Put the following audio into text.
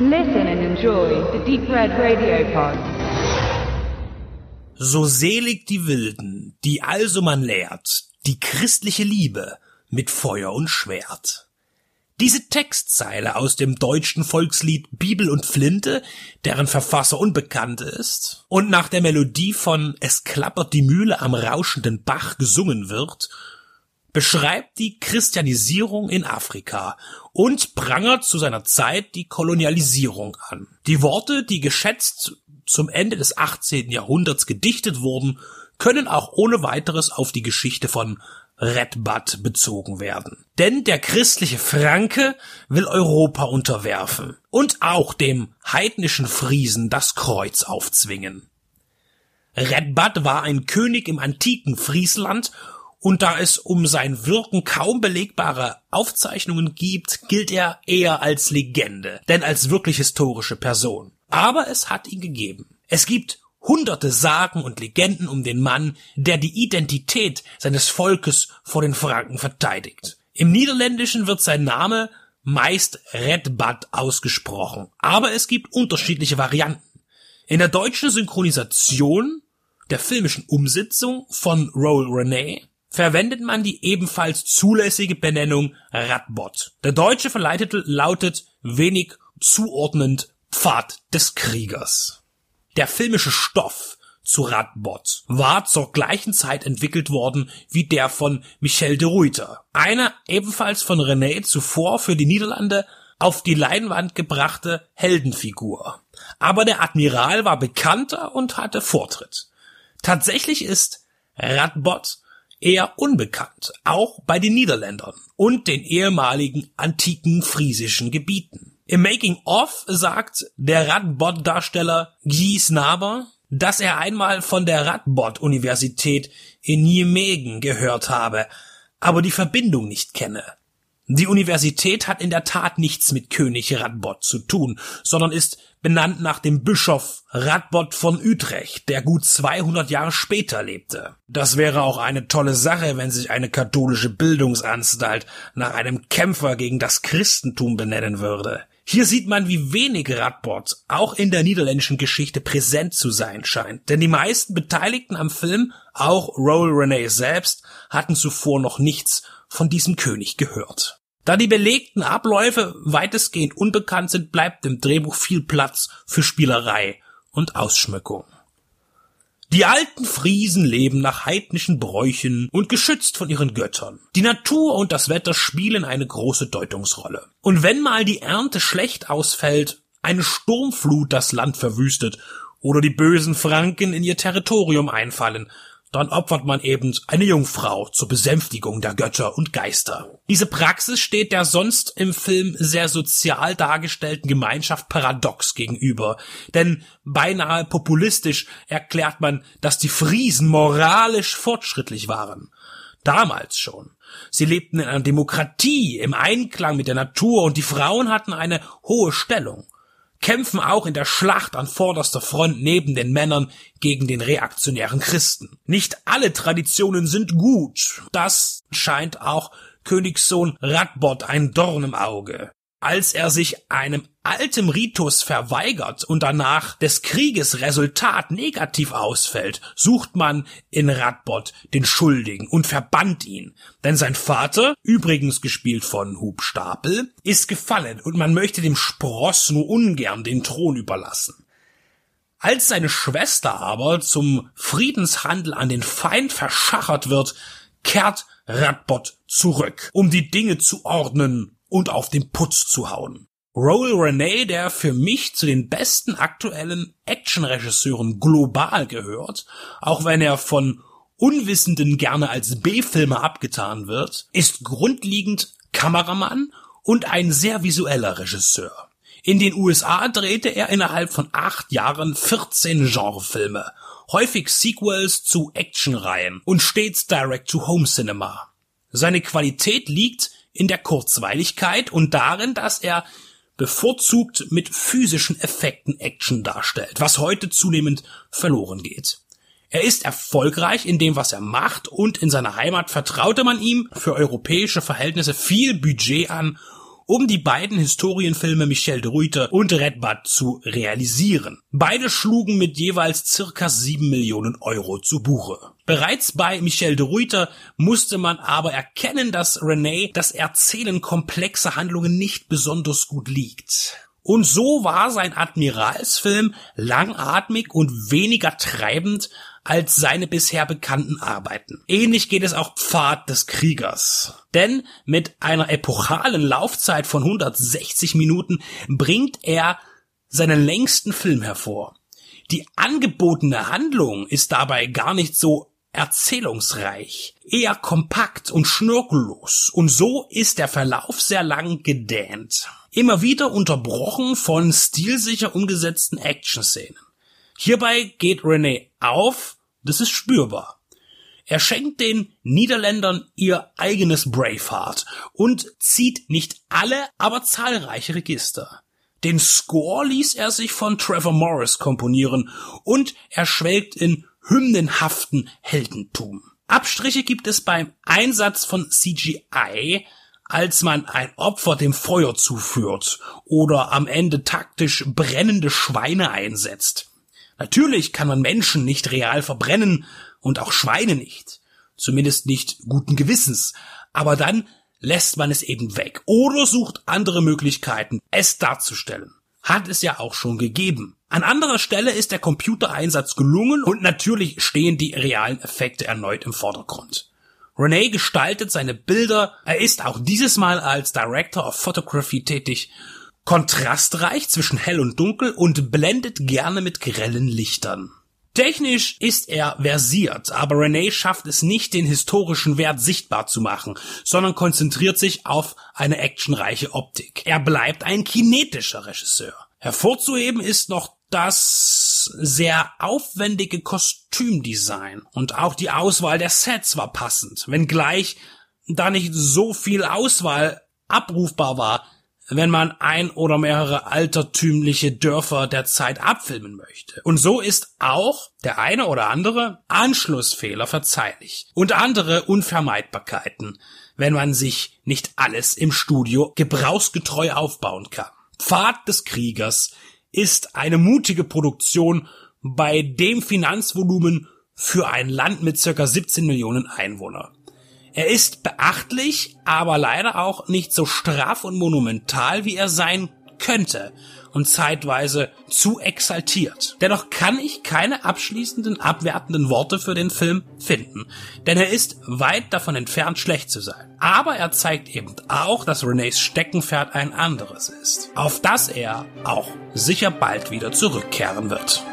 Listen and enjoy the Deep Red Radio Pod. So selig die Wilden, die also man lehrt, die christliche Liebe mit Feuer und Schwert. Diese Textzeile aus dem deutschen Volkslied Bibel und Flinte, deren Verfasser unbekannt ist, und nach der Melodie von Es klappert die Mühle am rauschenden Bach gesungen wird, beschreibt die Christianisierung in Afrika und prangert zu seiner Zeit die Kolonialisierung an. Die Worte, die geschätzt zum Ende des 18. Jahrhunderts gedichtet wurden, können auch ohne weiteres auf die Geschichte von Redbad bezogen werden. Denn der christliche Franke will Europa unterwerfen und auch dem heidnischen Friesen das Kreuz aufzwingen. Redbad war ein König im antiken Friesland und da es um sein Wirken kaum belegbare Aufzeichnungen gibt, gilt er eher als Legende, denn als wirklich historische Person. Aber es hat ihn gegeben. Es gibt hunderte Sagen und Legenden um den Mann, der die Identität seines Volkes vor den Franken verteidigt. Im Niederländischen wird sein Name meist Redbad ausgesprochen, aber es gibt unterschiedliche Varianten. In der deutschen Synchronisation der filmischen Umsetzung von Roll Renee verwendet man die ebenfalls zulässige Benennung Radbot. Der deutsche Verleihtitel lautet wenig zuordnend Pfad des Kriegers. Der filmische Stoff zu Radbot war zur gleichen Zeit entwickelt worden wie der von Michel de Ruyter, einer ebenfalls von René zuvor für die Niederlande auf die Leinwand gebrachte Heldenfigur. Aber der Admiral war bekannter und hatte Vortritt. Tatsächlich ist Radbot eher unbekannt, auch bei den Niederländern und den ehemaligen antiken friesischen Gebieten. Im Making of sagt der Radbot-Darsteller Guy Snaber, dass er einmal von der Radbot-Universität in Nijmegen gehört habe, aber die Verbindung nicht kenne. Die Universität hat in der Tat nichts mit König Radbot zu tun, sondern ist benannt nach dem Bischof Radbot von Utrecht, der gut 200 Jahre später lebte. Das wäre auch eine tolle Sache, wenn sich eine katholische Bildungsanstalt nach einem Kämpfer gegen das Christentum benennen würde. Hier sieht man, wie wenig Radbot auch in der niederländischen Geschichte präsent zu sein scheint. Denn die meisten Beteiligten am Film, auch Roll Renee selbst, hatten zuvor noch nichts von diesem König gehört. Da die belegten Abläufe weitestgehend unbekannt sind, bleibt im Drehbuch viel Platz für Spielerei und Ausschmückung. Die alten Friesen leben nach heidnischen Bräuchen und geschützt von ihren Göttern. Die Natur und das Wetter spielen eine große Deutungsrolle. Und wenn mal die Ernte schlecht ausfällt, eine Sturmflut das Land verwüstet oder die bösen Franken in ihr Territorium einfallen, dann opfert man eben eine Jungfrau zur Besänftigung der Götter und Geister. Diese Praxis steht der sonst im Film sehr sozial dargestellten Gemeinschaft paradox gegenüber, denn beinahe populistisch erklärt man, dass die Friesen moralisch fortschrittlich waren. Damals schon. Sie lebten in einer Demokratie, im Einklang mit der Natur und die Frauen hatten eine hohe Stellung kämpfen auch in der Schlacht an vorderster Front neben den Männern gegen den reaktionären Christen. Nicht alle Traditionen sind gut. Das scheint auch Königssohn Radbot ein Dorn im Auge als er sich einem altem Ritus verweigert und danach des Krieges Resultat negativ ausfällt, sucht man in Radbot den Schuldigen und verbannt ihn. Denn sein Vater, übrigens gespielt von Hub Stapel, ist gefallen und man möchte dem Spross nur ungern den Thron überlassen. Als seine Schwester aber zum Friedenshandel an den Feind verschachert wird, kehrt Radbot zurück, um die Dinge zu ordnen und auf den Putz zu hauen. Roll Renee, der für mich zu den besten aktuellen Actionregisseuren global gehört, auch wenn er von Unwissenden gerne als B-Filmer abgetan wird, ist grundlegend Kameramann und ein sehr visueller Regisseur. In den USA drehte er innerhalb von acht Jahren 14 Genrefilme, häufig Sequels zu Actionreihen und stets Direct-to-Home-Cinema. Seine Qualität liegt in der Kurzweiligkeit und darin, dass er bevorzugt mit physischen Effekten Action darstellt, was heute zunehmend verloren geht. Er ist erfolgreich in dem, was er macht und in seiner Heimat vertraute man ihm für europäische Verhältnisse viel Budget an, um die beiden Historienfilme Michel de Ruyter und Redbud zu realisieren. Beide schlugen mit jeweils circa sieben Millionen Euro zu Buche. Bereits bei Michel de Ruyter musste man aber erkennen, dass René das Erzählen komplexer Handlungen nicht besonders gut liegt. Und so war sein Admiralsfilm langatmig und weniger treibend als seine bisher bekannten Arbeiten. Ähnlich geht es auch Pfad des Kriegers. Denn mit einer epochalen Laufzeit von 160 Minuten bringt er seinen längsten Film hervor. Die angebotene Handlung ist dabei gar nicht so erzählungsreich, eher kompakt und schnörkellos, und so ist der Verlauf sehr lang gedähnt. Immer wieder unterbrochen von stilsicher umgesetzten Action-Szenen. Hierbei geht René auf, das ist spürbar. Er schenkt den Niederländern ihr eigenes Braveheart und zieht nicht alle, aber zahlreiche Register. Den Score ließ er sich von Trevor Morris komponieren und er schwelgt in hymnenhaften Heldentum. Abstriche gibt es beim Einsatz von CGI, als man ein Opfer dem Feuer zuführt oder am Ende taktisch brennende Schweine einsetzt. Natürlich kann man Menschen nicht real verbrennen und auch Schweine nicht. Zumindest nicht guten Gewissens. Aber dann lässt man es eben weg oder sucht andere Möglichkeiten, es darzustellen. Hat es ja auch schon gegeben. An anderer Stelle ist der Computereinsatz gelungen und natürlich stehen die realen Effekte erneut im Vordergrund. Rene gestaltet seine Bilder, er ist auch dieses Mal als Director of Photography tätig, kontrastreich zwischen hell und dunkel und blendet gerne mit grellen Lichtern. Technisch ist er versiert, aber Rene schafft es nicht, den historischen Wert sichtbar zu machen, sondern konzentriert sich auf eine actionreiche Optik. Er bleibt ein kinetischer Regisseur. Hervorzuheben ist noch das sehr aufwendige Kostümdesign und auch die Auswahl der Sets war passend, wenngleich da nicht so viel Auswahl abrufbar war, wenn man ein oder mehrere altertümliche Dörfer der Zeit abfilmen möchte. Und so ist auch der eine oder andere Anschlussfehler verzeihlich und andere Unvermeidbarkeiten, wenn man sich nicht alles im Studio gebrauchsgetreu aufbauen kann. Pfad des Kriegers ist eine mutige Produktion bei dem Finanzvolumen für ein Land mit circa 17 Millionen Einwohner. Er ist beachtlich, aber leider auch nicht so straff und monumental, wie er sein könnte und zeitweise zu exaltiert. Dennoch kann ich keine abschließenden, abwertenden Worte für den Film finden, denn er ist weit davon entfernt, schlecht zu sein. Aber er zeigt eben auch, dass Renés Steckenpferd ein anderes ist, auf das er auch sicher bald wieder zurückkehren wird.